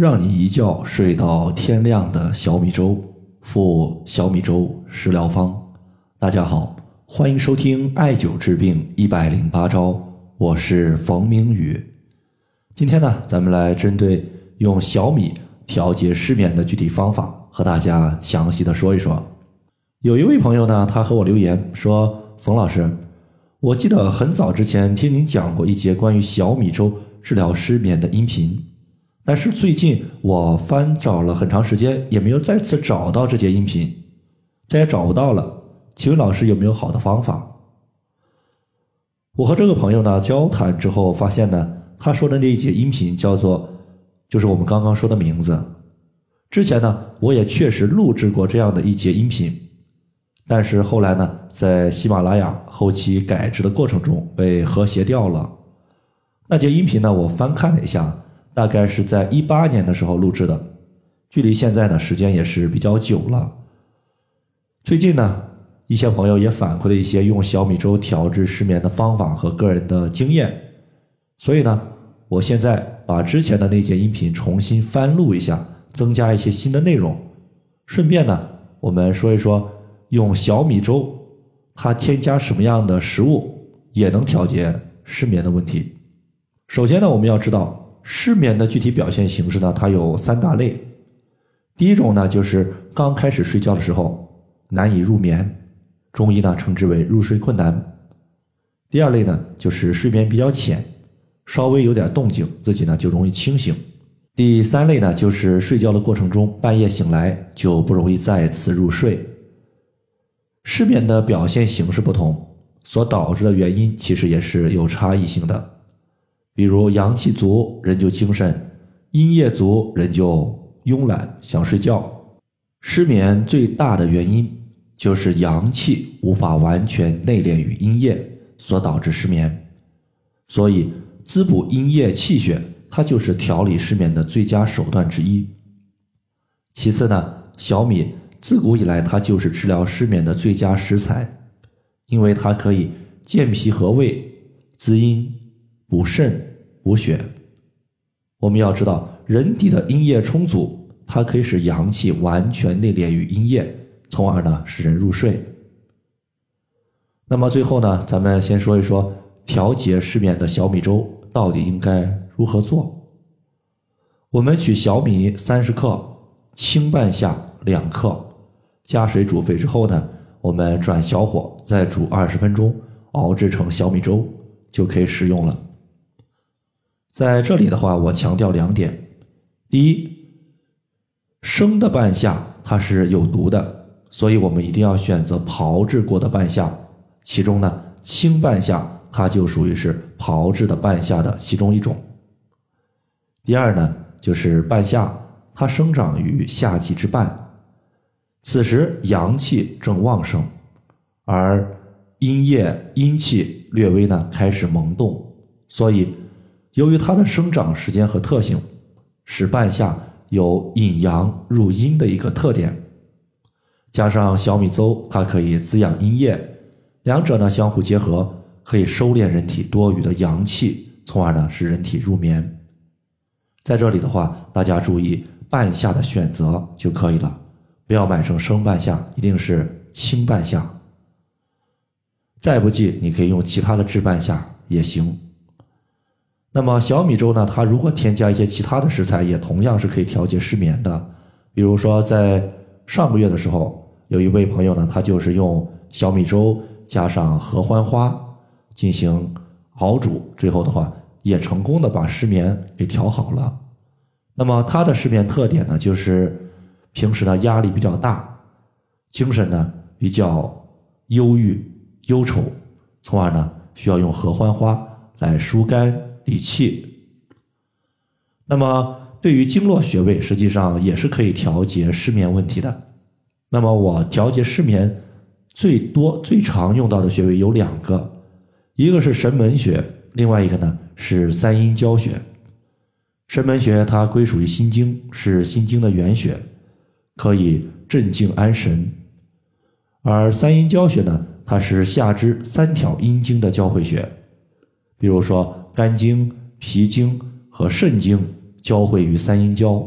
让你一觉睡到天亮的小米粥，附小米粥食疗方。大家好，欢迎收听艾灸治病一百零八招，我是冯明宇。今天呢，咱们来针对用小米调节失眠的具体方法，和大家详细的说一说。有一位朋友呢，他和我留言说：“冯老师，我记得很早之前听您讲过一节关于小米粥治疗失眠的音频。”但是最近我翻找了很长时间，也没有再次找到这节音频，再也找不到了。请问老师有没有好的方法？我和这个朋友呢交谈之后，发现呢，他说的那一节音频叫做，就是我们刚刚说的名字。之前呢，我也确实录制过这样的一节音频，但是后来呢，在喜马拉雅后期改制的过程中被和谐掉了。那节音频呢，我翻看了一下。大概是在一八年的时候录制的，距离现在呢时间也是比较久了。最近呢，一些朋友也反馈了一些用小米粥调治失眠的方法和个人的经验，所以呢，我现在把之前的那节音频重新翻录一下，增加一些新的内容，顺便呢，我们说一说用小米粥它添加什么样的食物也能调节失眠的问题。首先呢，我们要知道。失眠的具体表现形式呢，它有三大类。第一种呢，就是刚开始睡觉的时候难以入眠，中医呢称之为入睡困难。第二类呢，就是睡眠比较浅，稍微有点动静，自己呢就容易清醒。第三类呢，就是睡觉的过程中半夜醒来就不容易再次入睡。失眠的表现形式不同，所导致的原因其实也是有差异性的。比如阳气足，人就精神；阴液足，人就慵懒，想睡觉。失眠最大的原因就是阳气无法完全内敛于阴液，所导致失眠。所以滋补阴液气血，它就是调理失眠的最佳手段之一。其次呢，小米自古以来它就是治疗失眠的最佳食材，因为它可以健脾和胃、滋阴补肾。补血，我们要知道，人体的阴液充足，它可以使阳气完全内敛于阴液，从而呢使人入睡。那么最后呢，咱们先说一说调节失眠的小米粥到底应该如何做。我们取小米三十克，清半夏两克，加水煮沸之后呢，我们转小火再煮二十分钟，熬制成小米粥就可以食用了。在这里的话，我强调两点：第一，生的半夏它是有毒的，所以我们一定要选择炮制过的半夏。其中呢，青半夏它就属于是炮制的半夏的其中一种。第二呢，就是半夏它生长于夏季之半，此时阳气正旺盛，而阴液阴气略微呢开始萌动，所以。由于它的生长时间和特性，使半夏有引阳入阴的一个特点，加上小米粥它可以滋养阴液，两者呢相互结合，可以收敛人体多余的阳气，从而呢使人体入眠。在这里的话，大家注意半夏的选择就可以了，不要买成生半夏，一定是青半夏。再不济，你可以用其他的制半夏也行。那么小米粥呢？它如果添加一些其他的食材，也同样是可以调节失眠的。比如说，在上个月的时候，有一位朋友呢，他就是用小米粥加上合欢花进行熬煮，最后的话也成功的把失眠给调好了。那么他的失眠特点呢，就是平时呢压力比较大，精神呢比较忧郁忧愁，从而呢需要用合欢花来疏肝。理气，那么对于经络穴位，实际上也是可以调节失眠问题的。那么我调节失眠最多、最常用到的穴位有两个，一个是神门穴，另外一个呢是三阴交穴。神门穴它归属于心经，是心经的原穴，可以镇静安神；而三阴交穴呢，它是下肢三条阴经的交汇穴，比如说。肝经、脾经和肾经交汇于三阴交，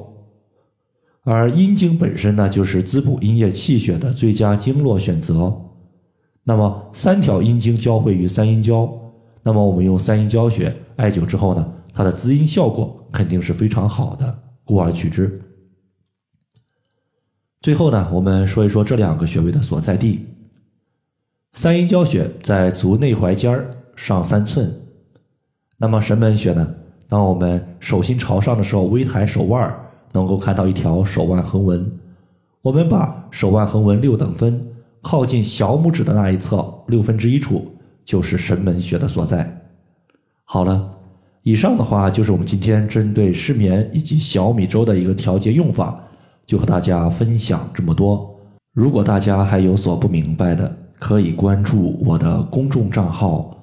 而阴经本身呢，就是滋补阴液气血的最佳经络选择。那么三条阴经交汇于三阴交，那么我们用三阴交穴艾灸之后呢，它的滋阴效果肯定是非常好的，故而取之。最后呢，我们说一说这两个穴位的所在地。三阴交穴在足内踝尖儿上三寸。那么神门穴呢？当我们手心朝上的时候，微抬手腕，能够看到一条手腕横纹。我们把手腕横纹六等分，靠近小拇指的那一侧六分之一处，就是神门穴的所在。好了，以上的话就是我们今天针对失眠以及小米粥的一个调节用法。就和大家分享这么多。如果大家还有所不明白的，可以关注我的公众账号“